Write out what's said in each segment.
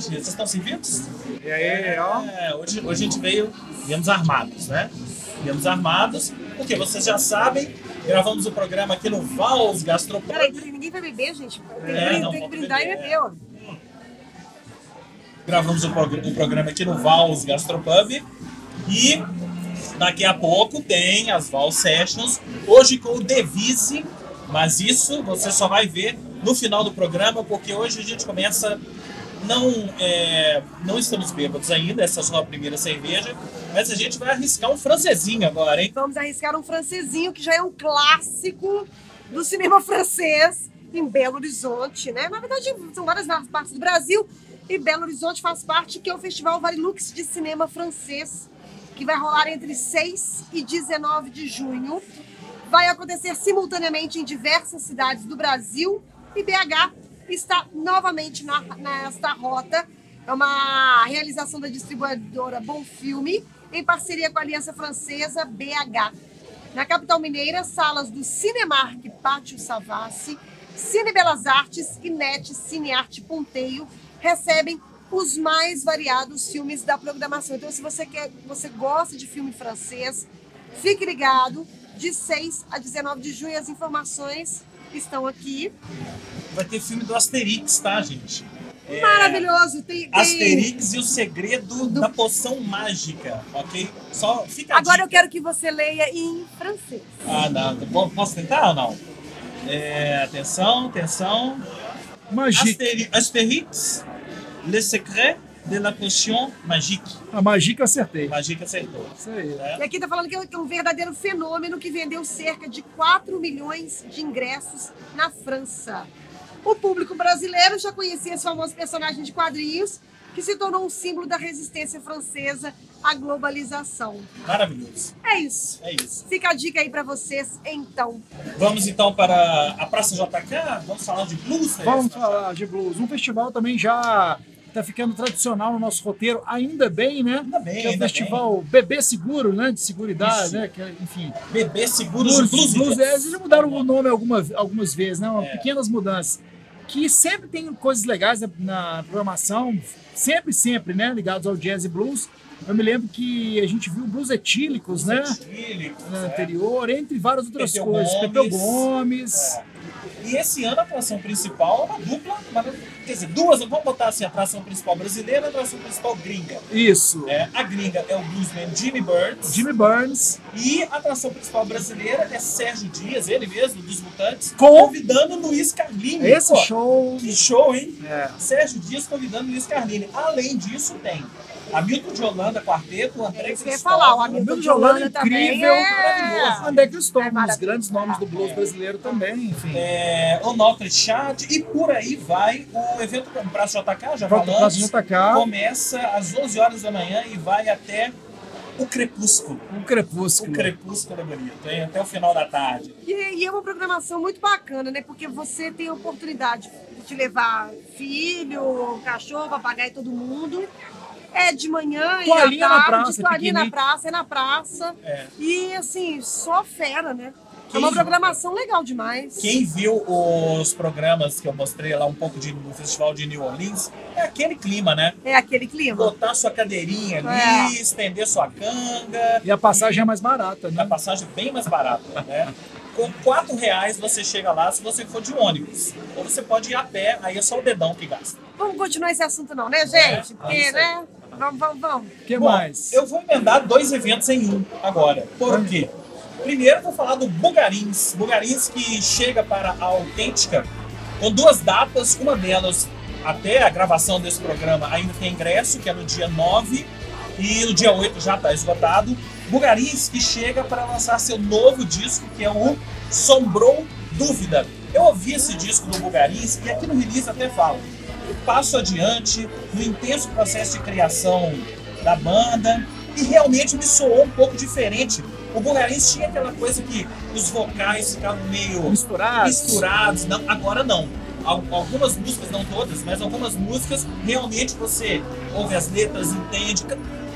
gente? Vocês estão servidos? E aí, ó. É, hoje, hoje a gente veio, viemos armados, né? Viemos armados, porque vocês já sabem, gravamos o programa aqui no Vals Gastropub. Peraí, ninguém vai beber, gente. Tem, É, que- não, tem que brindar e beber. beber, ó. Gravamos o, prog- o programa aqui no Vals Gastropub. E daqui a pouco tem as Vals Sessions, hoje com o Devise, mas isso você só vai ver no final do programa, porque hoje a gente começa. Não, é, não estamos bêbados ainda, essa é só a primeira cerveja, mas a gente vai arriscar um francesinho agora, hein? Vamos arriscar um francesinho, que já é um clássico do cinema francês em Belo Horizonte, né? Na verdade, são várias partes do Brasil e Belo Horizonte faz parte, que é o Festival Varilux de Cinema Francês, que vai rolar entre 6 e 19 de junho. Vai acontecer simultaneamente em diversas cidades do Brasil e BH está novamente na, nesta rota. É uma realização da distribuidora Bom Filme, em parceria com a Aliança Francesa BH. Na capital mineira, salas do Cinemark Pátio Savassi, Cine Belas Artes e NET Cinearte Ponteio recebem os mais variados filmes da programação. Então, se você quer, você gosta de filme francês, fique ligado. De 6 a 19 de junho, as informações estão aqui. Vai ter filme do Asterix, tá, gente? É, Maravilhoso! Tem, tem... Asterix e o segredo da poção mágica, ok? Só fica Agora eu quero que você leia em francês. Ah, não. Po- Posso tentar ou não? É, atenção, atenção. Magique. Asteri- Astérix, Le Secret de la Potion Magique. A Magique acertei. Magique acertou. Isso aí. né? E aqui está falando que é um verdadeiro fenômeno que vendeu cerca de 4 milhões de ingressos na França. O público brasileiro já conhecia esse famoso personagem de quadrinhos, que se tornou um símbolo da resistência francesa à globalização. Maravilhoso. É isso. É isso. Fica a dica aí para vocês, então. Vamos então para a Praça JK. Vamos falar de blues. né? Vamos falar de blues. Um festival também já está ficando tradicional no nosso roteiro, ainda bem, né? Ainda bem, Que é o festival Bebê Seguro, né? De seguridade, Isso. né? Que, é, enfim. bem. Bebê Seguros Blues, Blues. blues, é, eles já mudaram o nome algumas, algumas vezes, né? Uma- É. Pequenas mudanças. Que sempre tem coisas legais na, programação, sempre, sempre, né? Ligados ao jazz e blues. Eu me lembro que a gente viu blues etílicos, né? Etílicos, é. anterior, entre várias outras Pepeu coisas. Gomes. Pepeu Gomes. É. E esse ano a atração principal é uma dupla, uma- quer dizer, duas, vamos botar assim, a atração principal brasileira e a atração principal gringa. Isso. É, a gringa é o bluesman Jimmy Burns Jimmy Burns. e a atração principal brasileira é Sérgio Dias, ele mesmo, dos Mutantes, Com- convidando Luiz Carlini. Esse Pô, show. Que show, hein? É. Sérgio Dias convidando Luiz Carlini. Além disso, tem Hamilton de Holanda, quarteto, o André É Cristóvão. falar. O Hamilton Hamilton de Holanda Holanda incrível, é... maravilhoso. André Cristóvão, É um dos grandes nomes do blues brasileiro também, enfim. É, o Notre Chat e por aí vai o evento do Braço JK, já Pronto, falamos. JK, Começa às 11 horas da manhã e vai até o crepúsculo. o O Crepúsculo. crepúsculo é bonito, hein? Até o final da tarde. E, e é uma programação muito bacana, né? Porque você tem a oportunidade de levar filho, cachorro, papagaio, todo mundo. É de manhã Toalhinha e à na tarde, praça, toalhinha na praça, é na praça. É. E assim, só fera, né? É Quem- uma programação legal demais. Quem viu os programas que eu mostrei lá um pouco de, no festival de New Orleans, é aquele clima, né? É aquele clima. Botar sua cadeirinha ali, É. estender sua canga, E a passagem é mais barata, a né? passagem bem mais barata, né? Com 4 reais você chega lá se você for de ônibus. Ou você pode ir a pé, aí é só o dedão que gasta. Vamos continuar esse assunto não, né, gente? É, Porque, aí. né? Vamos, vamos, vamos. O que Bom, mais? Eu vou emendar dois eventos em um agora. Por quê? Primeiro eu vou falar do Bugarins. Bugarins que chega para a Autêntica com duas datas. Uma delas, até a gravação desse programa, ainda tem ingresso, que é no dia 9 e no dia 8 já está esgotado. Bugarins que chega para lançar seu novo disco, que é o Sombrou Dúvida. Eu ouvi esse disco do Bugarins e aqui no release até falo. Um passo adiante no intenso processo de criação da banda e realmente me soou um pouco diferente. O Bugarins tinha aquela coisa que os vocais ficavam meio Misturados. misturados. Não, agora não. Al- Algumas músicas, não todas, mas algumas músicas realmente você ouve as letras, entende,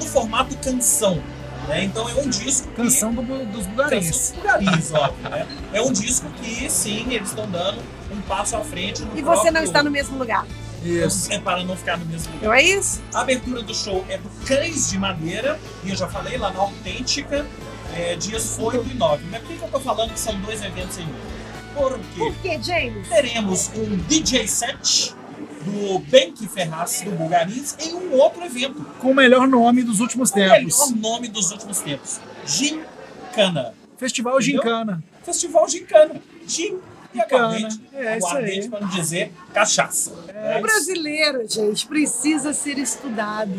no formato canção. né? Então é um disco que- Canção do, dos bugarins. Canção Bugarins, óbvio, né? É um disco que, sim, eles estão dando um passo à frente no E você não está no mesmo lugar. Isso. É para não ficar no mesmo lugar. Não é isso? A abertura do show é do Cães de Madeira, e eu já falei lá na Autêntica, é, dias 8 e 9. Mas por que que eu tô falando que são dois eventos em um? Por quê? Por quê, James? teremos um DJ set do Benk Ferraz do Bulgarins em um outro evento. Com o melhor nome dos últimos O tempos. melhor nome dos últimos tempos. Gincana. Festival Entendeu? Gincana. Festival Gincana. Gin e aguardente. É, isso aguardente aí. para não dizer cachaça. É O brasileiro, gente, precisa ser estudado.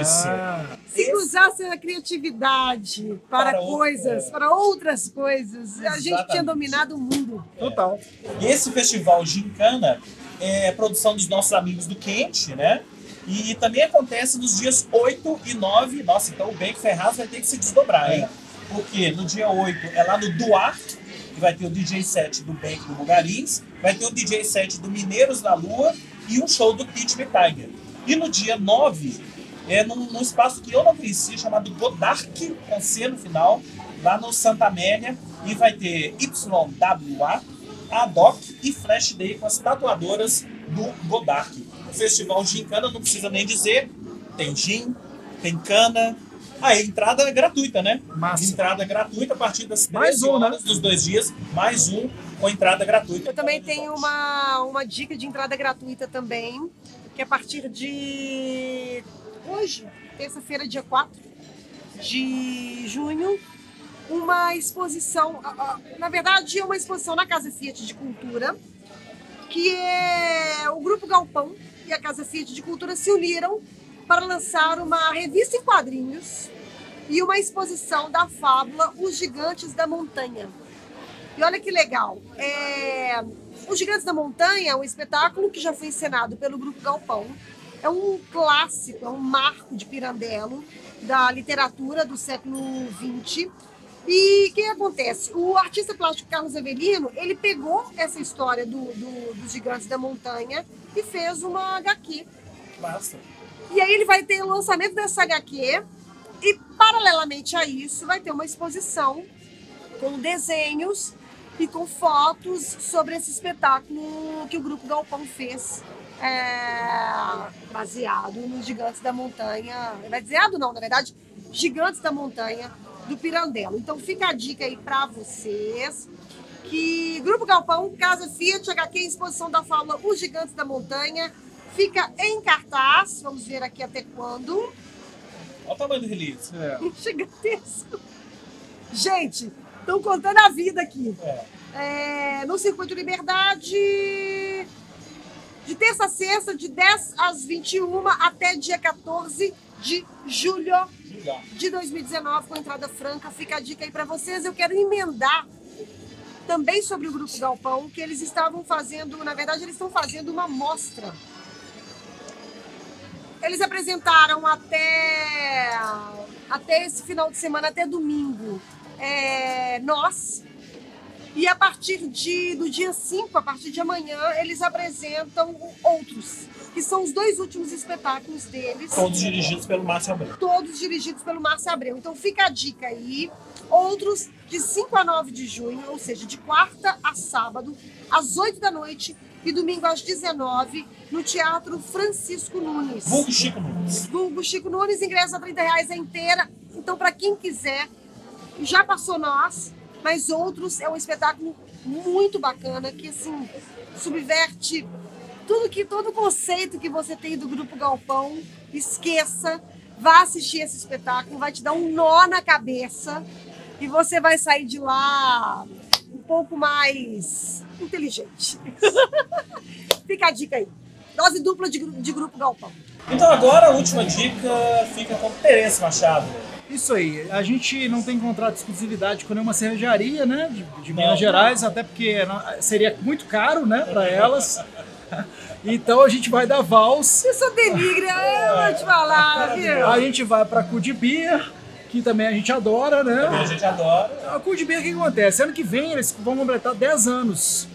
Isso. Ah, Se Esse- cruzasse a criatividade para, Para outra- coisas, para outras coisas, a gente tinha Exatamente. dominado o mundo. total. E esse festival Gincana é produção dos nossos amigos do Quente, né? E também acontece nos dias 8 e 9. Nossa, então o Benk Ferraz vai ter que se desdobrar, hein? Porque no dia 8 é lá no Duarte, que vai ter o DJ set do Benk do Bugarins, vai ter o DJ set do Mineiros da Lua e um show do Teach Me Tiger. E no dia 9 é num, num espaço que eu não conhecia, chamado Godark, com C no final, lá no Santa Amélia, e vai ter YWA, ADOC e Flash Day com as tatuadoras do Godark. O festival Gincana, não precisa nem dizer, tem gin, tem cana. Ah, é entrada gratuita, né? Massa. Entrada gratuita a partir das Mais 13 um, né? horas dos dois dias, mais um com entrada gratuita. Eu também tenho uma, uma dica de entrada gratuita também, que é a partir de hoje, terça-feira, dia 4 de junho, uma exposição, na verdade, é uma exposição na Casa Fiat de Cultura, que é o Grupo Galpão e a Casa Fiat de Cultura se uniram para lançar uma revista em quadrinhos e uma exposição da fábula Os Gigantes da Montanha. E olha que legal. É... Os Gigantes da Montanha é um espetáculo que já foi encenado pelo Grupo Galpão. É um clássico, é um marco de Pirandello da literatura do século XX. E o que acontece? O artista plástico Carlos Avelino, ele pegou essa história do, do- dos Gigantes da Montanha e fez uma HQ. Basta. E aí ele vai ter o lançamento dessa HQ e, paralelamente a isso, vai ter uma exposição com desenhos e com fotos sobre esse espetáculo que o Grupo Galpão fez, é, baseado nos Gigantes da Montanha. Baseado não, na verdade, Gigantes da Montanha do Pirandello. Então fica a dica aí para vocês que Grupo Galpão, Casa Fiat, HQ, exposição da fábula Os Gigantes da Montanha, fica em cartaz. Vamos ver aqui até quando. Olha o tamanho do release. É. Gigantesco. Gente, estão contando a vida aqui. É. É, no Circuito Liberdade, de terça a sexta, de 10 às 21 até dia 14 de julho de 2019, com entrada franca. Fica a dica aí para vocês. Eu quero emendar também sobre o Grupo Galpão, que eles estavam fazendo, na verdade, eles estão fazendo uma mostra. Eles apresentaram até, até esse final de semana, até domingo, é, Nós. E a partir de, do dia 5, a partir de amanhã, eles apresentam Outros, que são os dois últimos espetáculos deles Todos dirigidos pelo Márcio Abreu. todos dirigidos pelo Márcio Abreu. Então fica a dica aí. Outros de 5 a 9 de junho, ou seja, de quarta a sábado, às 8 da noite e domingo às 19, no Teatro Francisco Nunes. Vulgo Chico Nunes. Vulgo Chico Nunes, ingresso a 30 reais a inteira. Então, para quem quiser, já passou nós, mas outros é um espetáculo muito bacana que assim subverte tudo que todo conceito que você tem do grupo Galpão. Esqueça, vá assistir esse espetáculo, vai te dar um nó na cabeça e você vai sair de lá um pouco mais inteligente. Fica a dica aí. Dose dupla de, de grupo Galpão. Então agora a última dica fica com Terence Machado. Isso aí. A gente não tem contrato de exclusividade com nenhuma cervejaria, né? De, de. Minas Gerais, até porque não- seria muito caro, né, para elas. Então a gente vai da Vals, Isso denigre, eu vou te falar, viu? a gente vai para Cud Beer, que também a gente adora, A né? gente adora. A Cud Beer, o que acontece? Ano que vem eles vão completar 10 anos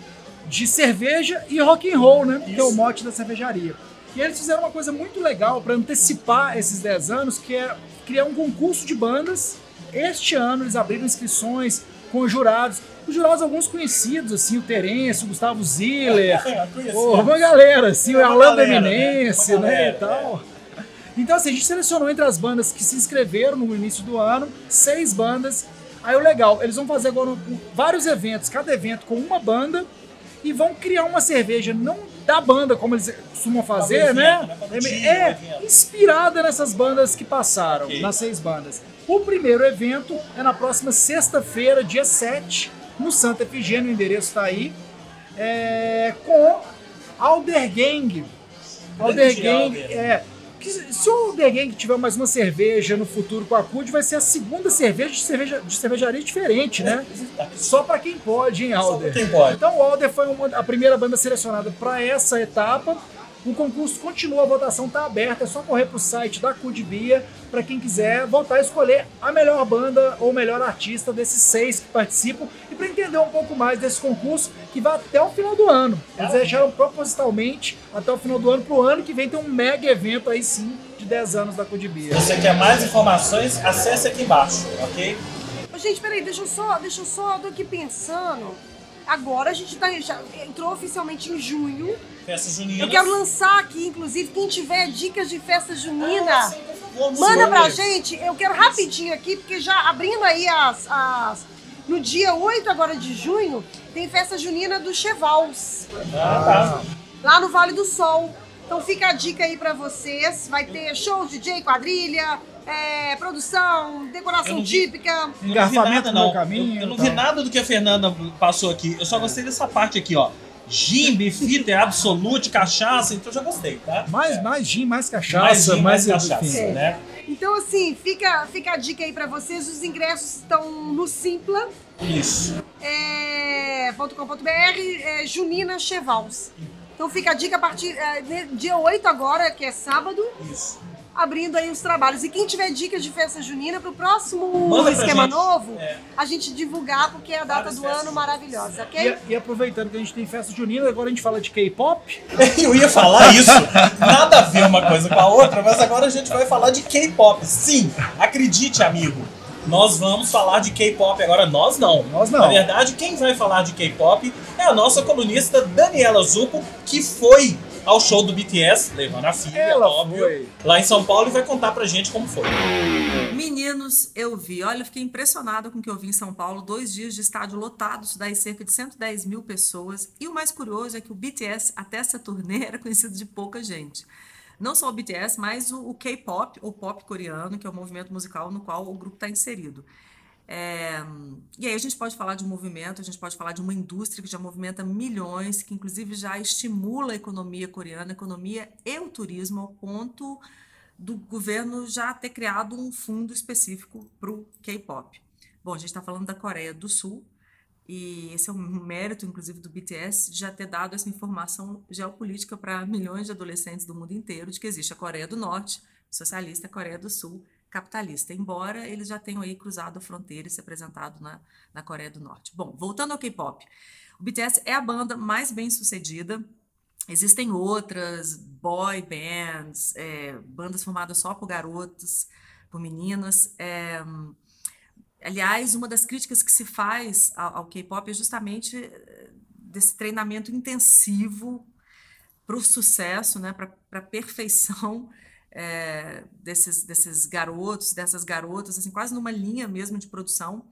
de cerveja e rock and roll, né? Que é o Isso. mote da cervejaria. E eles fizeram uma coisa muito legal para antecipar esses 10 anos, que é criar um concurso de bandas. Este ano eles abriram inscrições com jurados. Os jurados, alguns conhecidos, assim, o Terence, o Gustavo Ziller. Pô, uma galera, assim, o Uma Orlando galera, né? Eminence, né, e tal. Então, assim, a gente selecionou entre as bandas que se inscreveram no início do ano, seis bandas. Aí o legal, eles vão fazer agora vários eventos, cada evento com uma banda, e vão criar uma cerveja, não da banda, como eles costumam fazer, né? né? É, evento. inspirada nessas bandas que passaram, Ok. nas seis bandas. O primeiro evento é na próxima sexta-feira, dia 7, no Santa Efigênia, o endereço está aí, é, com Alder Gang. Alder Grande Gang, Alder. é. Que se o Alder Gang tiver mais uma cerveja no futuro com a CUD, vai ser a segunda cerveja de, cerveja, de cervejaria diferente, né? Só para quem pode, hein, Só pra Alder? quem pode. Então o Alder foi uma- a primeira banda selecionada para essa etapa. O concurso continua, a votação está aberta, é só correr para o site da Cudbia para quem quiser voltar a escolher a melhor banda ou melhor artista desses seis que participam um pouco mais desse concurso que vai até o final do ano. Eles deixaram propositalmente até o final do ano, para o ano que vem ter um mega evento aí sim de 10 anos da Cudbia. Se você quer mais informações, acesse aqui embaixo, ok? Ô, Gente, peraí, deixa eu só, deixa eu só, eu tô aqui pensando. Agora a gente tá, já entrou oficialmente em junho. Festa junina. Eu quero lançar aqui, inclusive, quem tiver dicas de festa junina, Ah, sim, favor, manda pra gente. Eu quero rapidinho aqui, porque já abrindo aí as. as no dia 8 agora de junho, tem festa junina do Chevals, Ah, tá. lá no Vale do Sol. Então fica a dica aí pra vocês. Vai ter show, DJ, quadrilha, é, produção, decoração não vi. típica. Eu não vi Engarrafamento nada, no caminho, Eu, eu não vi nada do que a Fernanda passou aqui. Eu só gostei dessa parte aqui, ó. Gin, bifita, absolute, cachaça, então eu já gostei, tá? Mais, É. mais gin, mais mais cachaça, gin, mais, mais cachaça, enfim. né? Então, assim, fica, fica a dica aí pra vocês. Os ingressos estão no Simpla. Isso. é, .com.br, é, Junina Chevals. Então fica a dica a partir é, dia 8 agora, que é sábado, Isso. Abrindo aí os trabalhos. E quem tiver dicas de festa junina pro próximo Manda pra esquema gente. novo, É. a gente divulgar porque é a data Várias do festas ano maravilhosa, E, ok? e aproveitando que a gente tem festa junina, agora a gente fala de K-pop. Eu ia falar isso, nada a ver uma coisa com a outra, mas agora a gente vai falar de K-pop. Sim, acredite, amigo. Nós vamos falar de K-pop agora. Nós não. Nós não. Na verdade, quem vai falar de K-pop é a nossa colunista Daniela Zucco, que foi ao show do BTS, levando a filha, Ela óbvio, foi. lá em São Paulo e vai contar pra gente como foi. Meninos, eu vi. Olha, eu fiquei impressionada com o que eu vi em São Paulo. Dois dias de estádio lotado, isso daí cerca de 110 mil pessoas. E o mais curioso é que o BTS, até essa turnê, era conhecido de pouca gente. Não só o BTS, mas o, o K-pop, ou pop coreano, que é o movimento musical no qual o grupo está inserido. É, e aí a gente pode falar de movimento, a gente pode falar de uma indústria que já movimenta milhões, que inclusive já estimula a economia coreana, a economia e o turismo, ao ponto do governo já ter criado um fundo específico para o K-pop. Bom, a gente está falando da Coreia do Sul, e esse é um mérito, inclusive, do BTS já ter dado essa informação geopolítica para milhões de adolescentes do mundo inteiro de que existe a Coreia do Norte, socialista, a Coreia do Sul, capitalista, embora eles já tenham aí cruzado a fronteira e se apresentado na, na Coreia do Norte. Bom, voltando ao K-pop, o BTS é a banda mais bem sucedida. Existem outras boy bands, é, bandas formadas só por garotos, por meninas. É, aliás, uma das críticas que se faz ao, ao K-pop é justamente eh, desse treinamento intensivo para o sucesso, né, para a perfeição é, desses, desses garotos, dessas garotas, assim, quase numa linha mesmo de produção.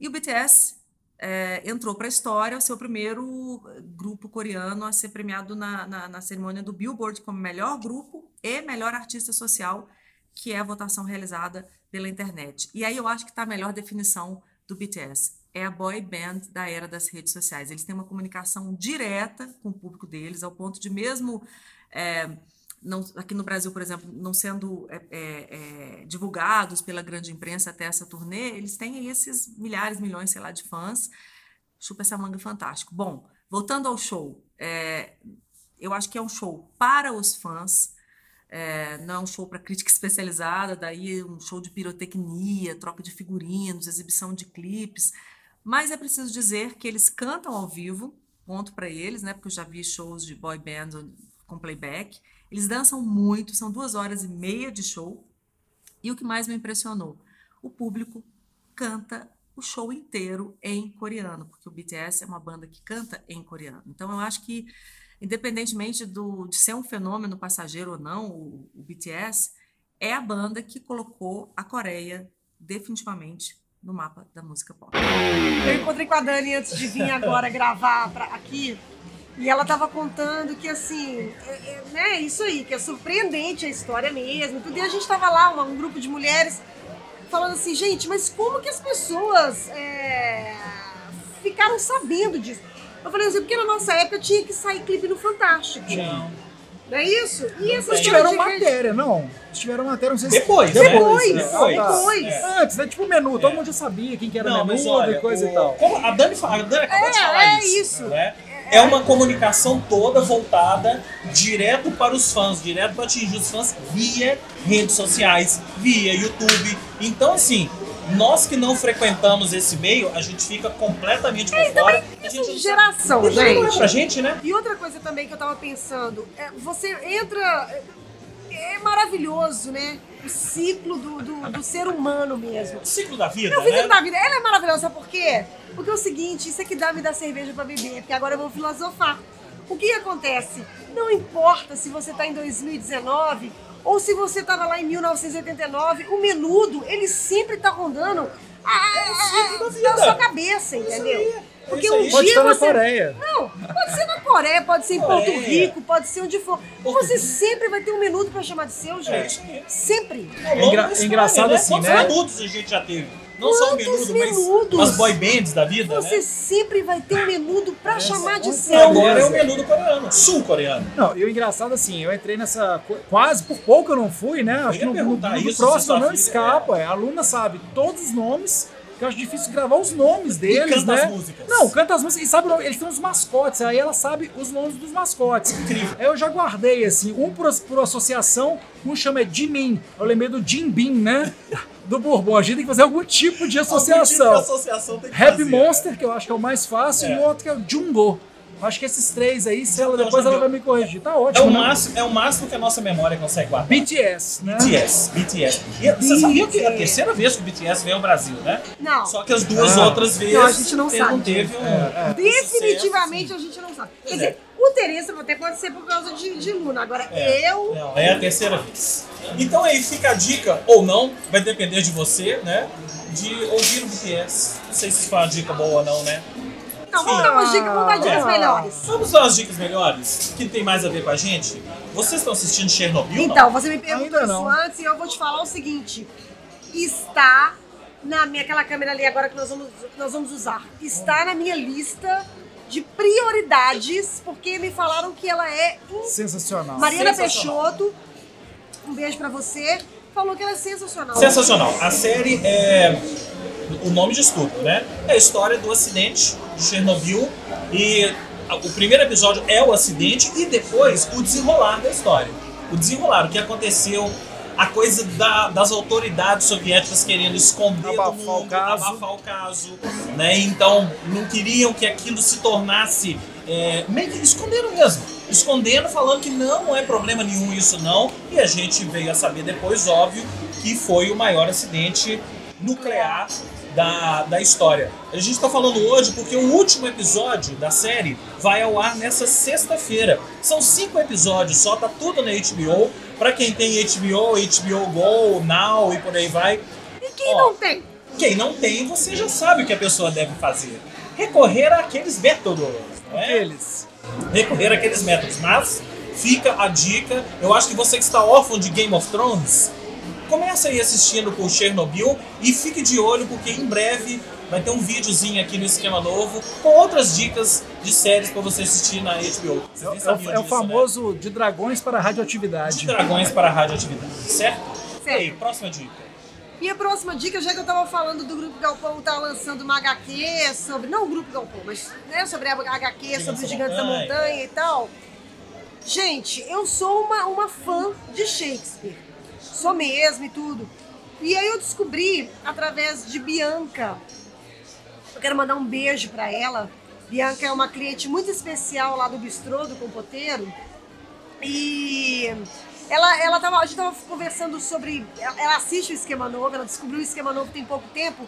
E o BTS é, entrou para a história, o seu primeiro grupo coreano a ser premiado na, na, na, cerimônia do Billboard como melhor grupo e melhor artista social, que é a votação realizada pela internet. E aí eu acho que está a melhor definição do BTS. É a boy band da era das redes sociais. Eles têm uma comunicação direta com o público deles, ao ponto de mesmo é, não, aqui no Brasil, por exemplo, não sendo é, é, divulgados pela grande imprensa até essa turnê, eles têm esses milhares, milhões, sei lá, de fãs. Chupa essa manga fantástico. Bom, voltando ao show, é, eu acho que é um show para os fãs, é, não é um show para crítica especializada, daí um show de pirotecnia, troca de figurinos, exibição de clipes, mas é preciso dizer que eles cantam ao vivo, ponto para eles, né? Porque eu já vi shows de boy band com playback. Eles dançam muito, são duas horas e meia de show. E o que mais me impressionou? O público canta o show inteiro em coreano, porque o BTS é uma banda que canta em coreano. Então eu acho que, independentemente do, de ser um fenômeno passageiro ou não, o, o BTS é a banda que colocou a Coreia definitivamente no mapa da música pop. Eu encontrei com a Dani antes de vir agora gravar pra, aqui. E ela tava contando que, assim, é, é, né, isso aí, que é surpreendente a história mesmo. Tudo. E a gente tava lá, uma- um grupo de mulheres, falando assim, gente, mas como que as pessoas é, ficaram sabendo disso? Eu falei assim, porque na nossa época tinha que sair clipe no Fantástico. Não. Não é isso? E essa Eles tiveram de- matéria, não. Eles tiveram matéria, não sei se... Depois, Depois, né? Ah, tá. depois. É. Antes, né? Tipo menu, todo mundo já sabia quem que era Não, mas menudo olha, e coisa o- e tal. como a Dani, fa- a Dani acabou de É, falar é isso. isso. né? É uma comunicação toda voltada direto para os fãs, direto para atingir os fãs via redes sociais, via YouTube. Então, assim, nós que não frequentamos esse meio, a gente fica completamente por fora. A gente de não geração, sabe. Não é gente. pra gente, né? E outra coisa também que eu tava pensando, é, você entra. É maravilhoso, né? O ciclo do, do, do ser humano mesmo. O ciclo da vida, É o ciclo né? da vida. Ela é maravilhosa, sabe por quê? Porque é o seguinte, isso aqui dá me dá cerveja pra beber, porque agora eu vou filosofar. O que acontece? Não importa se você tá em 2019 ou se você tava lá em 1989, o menudo, ele sempre tá rondando a, a, da a, na sua cabeça, entendeu? é Porque um dia estar na você Coreia. não, pode ser na Coreia, pode ser em Porto. Rico, pode ser onde for. Porto Você Rico. sempre vai ter um minuto pra chamar de seu, É gente. isso aí. Sempre. Ao longo engra- da história, engraçado assim, Quantos né? adultos a gente já teve? Não só o Quantos menudo, mas menudos? as boy bands da vida, Você né? sempre vai ter um menudo pra chamar de com seu. Agora é o menudo coreano, sul-coreano. Não, e o engraçado assim, eu entrei nessa. co- Quase por pouco eu não fui, né? Acho ia que no, no, perguntar no isso, próximo sua não filha- escapa. é. A aluna sabe todos os nomes, que eu acho difícil gravar os nomes deles, canta né? as músicas. Não, canta as músicas e sabe, o nome- eles têm uns mascotes, aí ela sabe os nomes dos mascotes. Incrível. Aí eu já guardei, assim, um por, por associação, um chama Jimin. Eu lembrei do Jim Beam, né? Do Bourbon. A gente tem que fazer algum tipo de Algum tipo de associação. associação tem que Happy fazer. Monster, que eu acho que é o mais fácil, É. e o outro que é o Jumbo. Acho que esses três aí, se ela, Jumbo, depois ela vai me corrigir. Tá É ótimo, o, né? máximo, é o máximo que a nossa memória consegue guardar. BTS, né? BTS, BTS. E você sabia que é a terceira vez que o BTS veio ao Brasil, né? Não. Só que as duas Ah. outras vezes Não, a gente não sabe. não teve um. É, é. Definitivamente a gente não sabe. Quer dizer, o Teresa até pode ser por causa de, de Luna. Agora, É. eu. Não, é a terceira vez. Então aí fica a dica, ou não, vai depender de você, né? De ouvir o BTS. Não sei se foi uma dica boa ou não, né? Não, vamos dar umas dicas, vamos dar dicas Ah. melhores. Vamos dar as dicas melhores, que tem mais a ver com a gente. Vocês estão assistindo Chernobyl? Então, você me perguntou Ainda isso não. antes e eu vou te falar o seguinte: está na minha aquela câmera ali agora que nós vamos, nós vamos usar. Está na minha lista de prioridades, porque me falaram que ela é in- Sensacional. Mariana Sensacional. Peixoto, um beijo pra você, falou que ela é sensacional. Sensacional. A série é. O nome diz tudo, né? É a história do acidente de Chernobyl. E o primeiro episódio é o acidente e depois o desenrolar da história. O desenrolar, o que aconteceu, a coisa da- das autoridades soviéticas querendo esconder Abafar do o mundo, caso. abafar o caso. Né? Então não queriam que aquilo se tornasse. É, meio que escondendo mesmo. Escondendo, falando que não, não é problema nenhum isso não. E a gente veio a saber depois, óbvio, que foi o maior acidente nuclear da, da história. A gente está falando hoje porque o último episódio da série vai ao ar nessa sexta-feira. São cinco episódios só, tá tudo na HBO. Pra quem tem HBO, HBO Go, Now e por aí vai. E quem Ó, não tem? Quem não tem, você já sabe o que a pessoa deve fazer. Recorrer àqueles métodos. não é? Aqueles. recorrer àqueles métodos. Mas fica a dica. Eu acho que você que está órfão de Game of Thrones, começa aí assistindo por Chernobyl e fique de olho porque em breve vai ter um videozinho aqui no esquema novo com outras dicas de séries para você assistir na HBO. Vocês É, nem o- sabiam é o disso, né? famoso de dragões para radioatividade. De dragões para a radioatividade, certo? E aí, Certo. próxima dica. E a próxima dica, já que eu tava falando do Grupo Galpão, tá lançando uma HQ sobre. Não o Grupo Galpão, mas né, sobre a HQ, Gigantes sobre os Gigantes da Montanha. Montanha e tal. Gente, eu sou uma, uma fã de Shakespeare. Sou mesmo e tudo. E aí eu descobri, através de Bianca, eu quero mandar um beijo pra ela. Bianca é uma cliente muito especial lá do Bistrô, do Compoteiro. E ela, ela tava, a gente tava conversando sobre. Ela ela assiste o esquema novo, ela descobriu o esquema novo tem pouco tempo.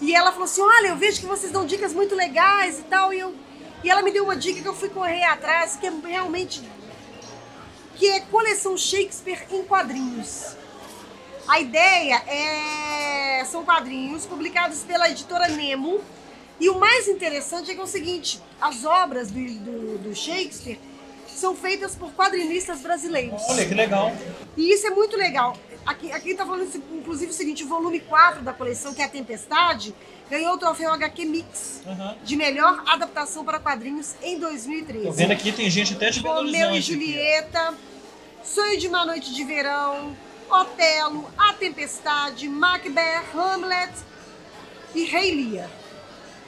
E ela falou assim: Olha, eu vejo que vocês dão dicas muito legais e tal. E, eu, e ela me deu uma dica que eu fui correr atrás, que é realmente. Que é coleção Shakespeare em quadrinhos. A ideia é. são quadrinhos publicados pela editora Nemo. E o mais interessante é que é o seguinte: as obras do, do, do Shakespeare são feitas por quadrinistas brasileiros. Olha que legal. E isso é muito legal. Aqui, aqui tá falando, inclusive, o seguinte: o volume 4 da coleção, que é a Tempestade, ganhou o troféu HQ Mix Uhum. de melhor adaptação para quadrinhos em 2013. Tô vendo aqui, tem gente até de Belo Romeu e Horizonte. aqui. Sonho de uma Noite de Verão, Otelo, A Tempestade, Macbeth, Hamlet e Rei Lear.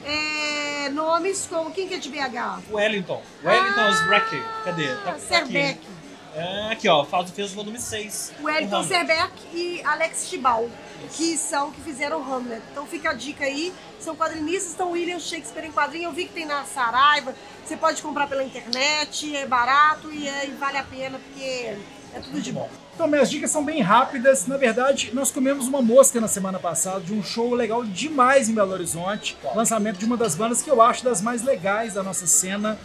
É, nomes como. Quem que é de BH? Wellington. Wellington Ah, Sbrack. Cadê? Tá, tá aqui. É, aqui, ó. Faz, fez o volume 6. Wellington Hamlet. Serbeck e Alex Chibal, que são que fizeram Hamlet. Então fica a dica aí. São quadrinistas, estão William Shakespeare em quadrinho. Eu vi que tem na Saraiva. Você pode comprar pela internet, é barato e, é- e vale a pena, porque é tudo de bom. Então, minhas dicas são bem rápidas. Na verdade, nós comemos uma mosca na semana passada de um show legal demais em Belo Horizonte. Lançamento de uma das bandas que eu acho das mais legais da nossa cena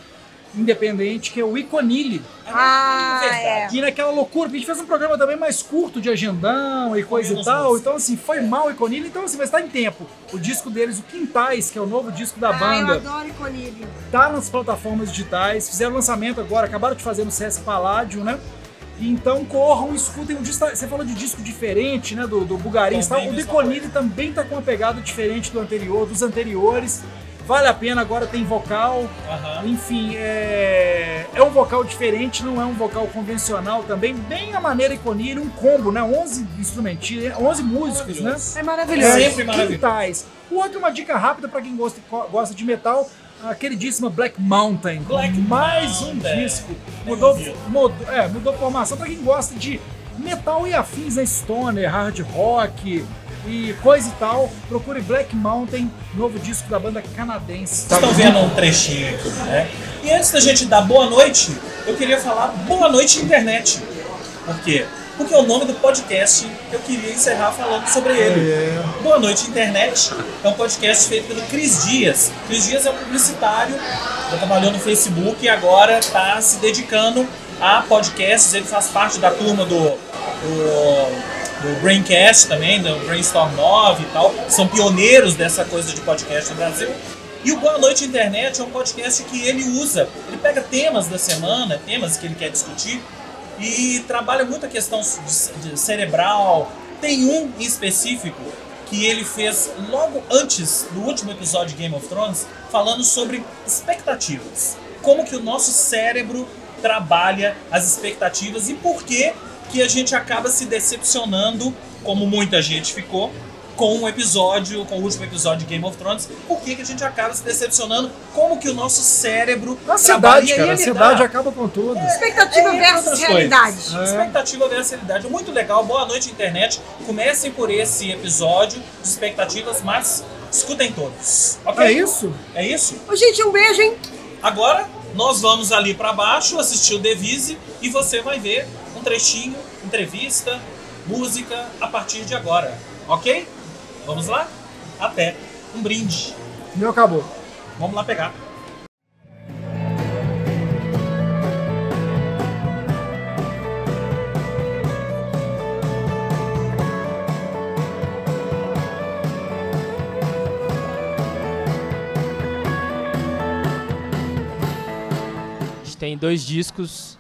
independente, que é o Iconile. Ah, é. E naquela loucura, porque a gente fez um programa também mais curto de agendão e coisa e tal. Então, assim, foi mal o Iconile. Então, assim, mas tá em tempo. O disco deles, o Quintais, que é o novo disco da Ah, eu banda, adoro Iconilho. tá nas plataformas digitais, fizeram lançamento agora, acabaram de fazer no CS Paládio, né? Então corram, escutem um disco. Você falou de disco diferente, né? Do, do Bugarins e tal. O Deconile também tá com uma pegada diferente do anterior, dos anteriores. Vale a pena, agora tem vocal. Aham. Enfim, é, é um vocal diferente, não é um vocal convencional também. Bem a maneira Iconile, um combo, né? 11 instrumentistas, 11 músicos, né? É maravilhoso. É sempre maravilhoso. Quintais. O outro, uma dica rápida para quem gosta, gosta de metal, a queridíssima Black Mountain. Black Mais um Mountain. disco. Mudou, mudou, é, mudou formação para quem gosta de metal e afins, né? Stoner, hard rock e coisa e tal. Procure Black Mountain, novo disco da banda canadense. Vocês estão vendo um trechinho aqui, né? E antes da gente dar boa noite, eu queria falar boa noite internet. Por quê? Porque é o nome do podcast eu queria encerrar falando sobre ele. Boa noite internet é um podcast feito pelo Cris Dias. Cris Dias é um publicitário, já trabalhou no Facebook e agora está se dedicando a podcasts. Ele faz parte da turma do, do, do Braincast também, do Brainstorm 9 e tal. São pioneiros dessa coisa de podcast no Brasil. E o Boa Noite Internet é um podcast que ele usa, ele pega temas da semana, temas que ele quer discutir, e trabalha muito a questão cerebral. Tem um em específico que ele fez logo antes do último episódio de Game of Thrones, falando sobre expectativas. Como que o nosso cérebro trabalha as expectativas e por que que a gente acaba se decepcionando, como muita gente ficou, com o episódio, com o último episódio de Game of Thrones, por que que a gente acaba se decepcionando, como que o nosso cérebro trabalha. Ansiedade, E aí cara. Ansiedade dá- acaba com tudo. Expectativa É, versus realidade. coisas. Expectativa versus realidade. Muito legal. Boa noite, internet. Comecem por esse episódio de expectativas, mas escutem todos. Ok? É isso? É isso? Ô, gente, um beijo, hein? Agora nós vamos ali pra baixo assistir o Devise e você vai ver um trechinho, entrevista, música a partir de agora. Ok? Vamos lá? Até. Um brinde. Meu acabou. Vamos lá pegar. Dois discos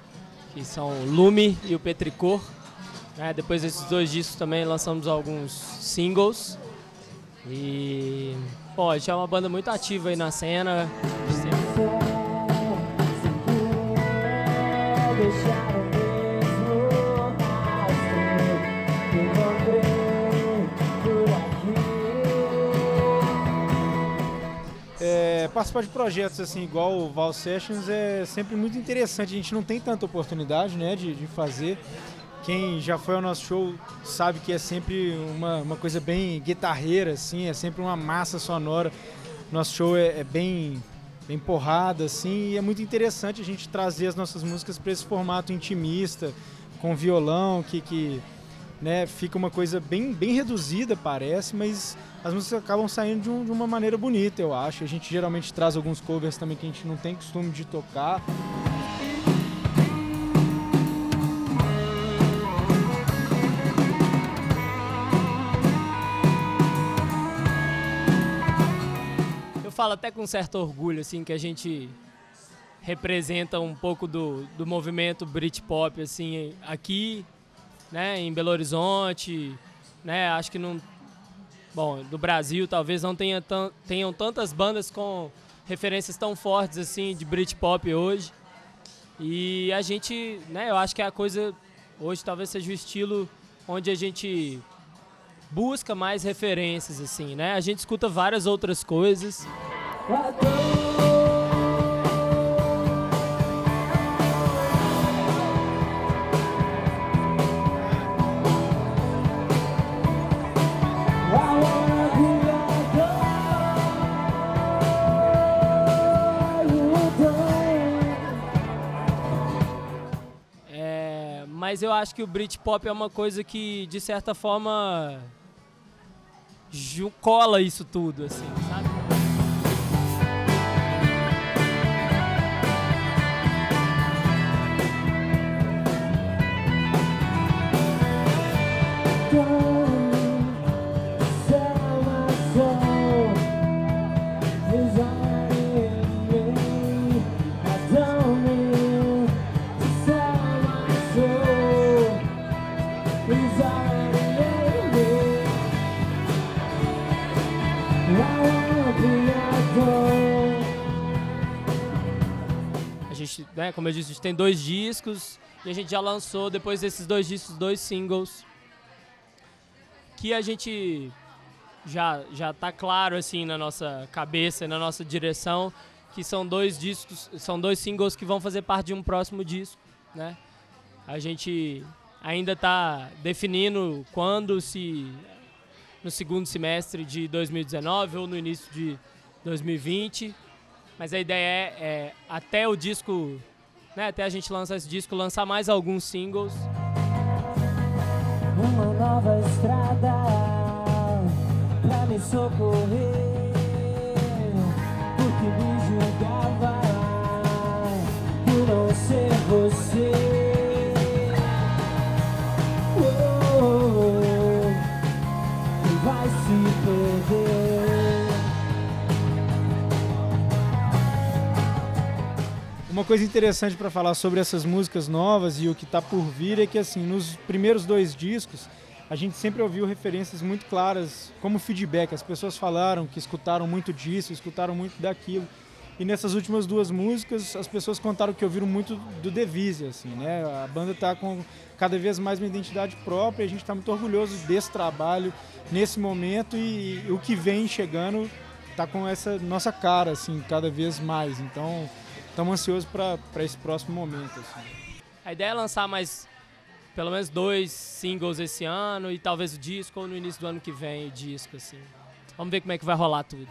que são o Lume e o Petricor. né? Depois desses dois discos também lançamos alguns singles. E bom, a gente é uma banda muito ativa aí na cena. Participar de projetos assim, igual o Val Sessions é sempre muito interessante. A gente não tem tanta oportunidade né, de, de fazer. Quem já foi ao nosso show sabe que é sempre uma, uma coisa bem guitarreira, assim, é sempre uma massa sonora. Nosso show é, é bem, bem porrada, assim, e é muito interessante a gente trazer as nossas músicas para esse formato intimista, com violão, que, que né, fica uma coisa bem, bem reduzida, parece, mas as músicas acabam saindo de, um, de uma maneira bonita, eu acho. A gente geralmente traz alguns covers também que a gente não tem costume de tocar. Eu falo até com certo orgulho, assim, que a gente representa um pouco do, do movimento Britpop, assim, aqui, né, em Belo Horizonte, né, acho que não... Bom, do Brasil talvez não tenha tenham tantas bandas com referências tão fortes, assim, de Britpop hoje. E a gente, né, eu acho que a coisa hoje talvez seja o estilo onde a gente busca mais referências, assim, né? A gente escuta várias outras coisas. Mas eu acho que o Britpop é uma coisa que, de certa forma, cola isso tudo, assim, sabe? gente, né, como eu disse, a gente tem dois discos e a gente já lançou depois desses dois discos dois singles que a gente já já tá claro assim na nossa cabeça, na nossa direção, que são dois discos, são dois singles que vão fazer parte de um próximo disco, né? A gente ainda está definindo quando se no segundo semestre de 2019 ou no início de 2020 mas a ideia é, é até o disco, né, até a gente lançar esse disco, lançar mais alguns singles. Uma nova estrada pra me socorrer, porque me julgava por não ser você. Oh, oh, oh, vai se perder. Uma coisa interessante para falar sobre essas músicas novas e o que está por vir é que assim, nos primeiros dois discos, a gente sempre ouviu referências muito claras como feedback. As pessoas falaram que escutaram muito disso, escutaram muito daquilo. E nessas últimas duas músicas, as pessoas contaram que ouviram muito do Devise, assim, né? A banda está com cada vez mais uma identidade própria, e a gente está muito orgulhoso desse trabalho nesse momento e, e o que vem chegando está com essa nossa cara, assim, cada vez mais. Então, estamos ansiosos para esse próximo momento. Assim. A ideia é lançar mais pelo menos dois singles esse ano e talvez o disco ou no início do ano que vem o disco assim. Vamos ver como é que vai rolar tudo.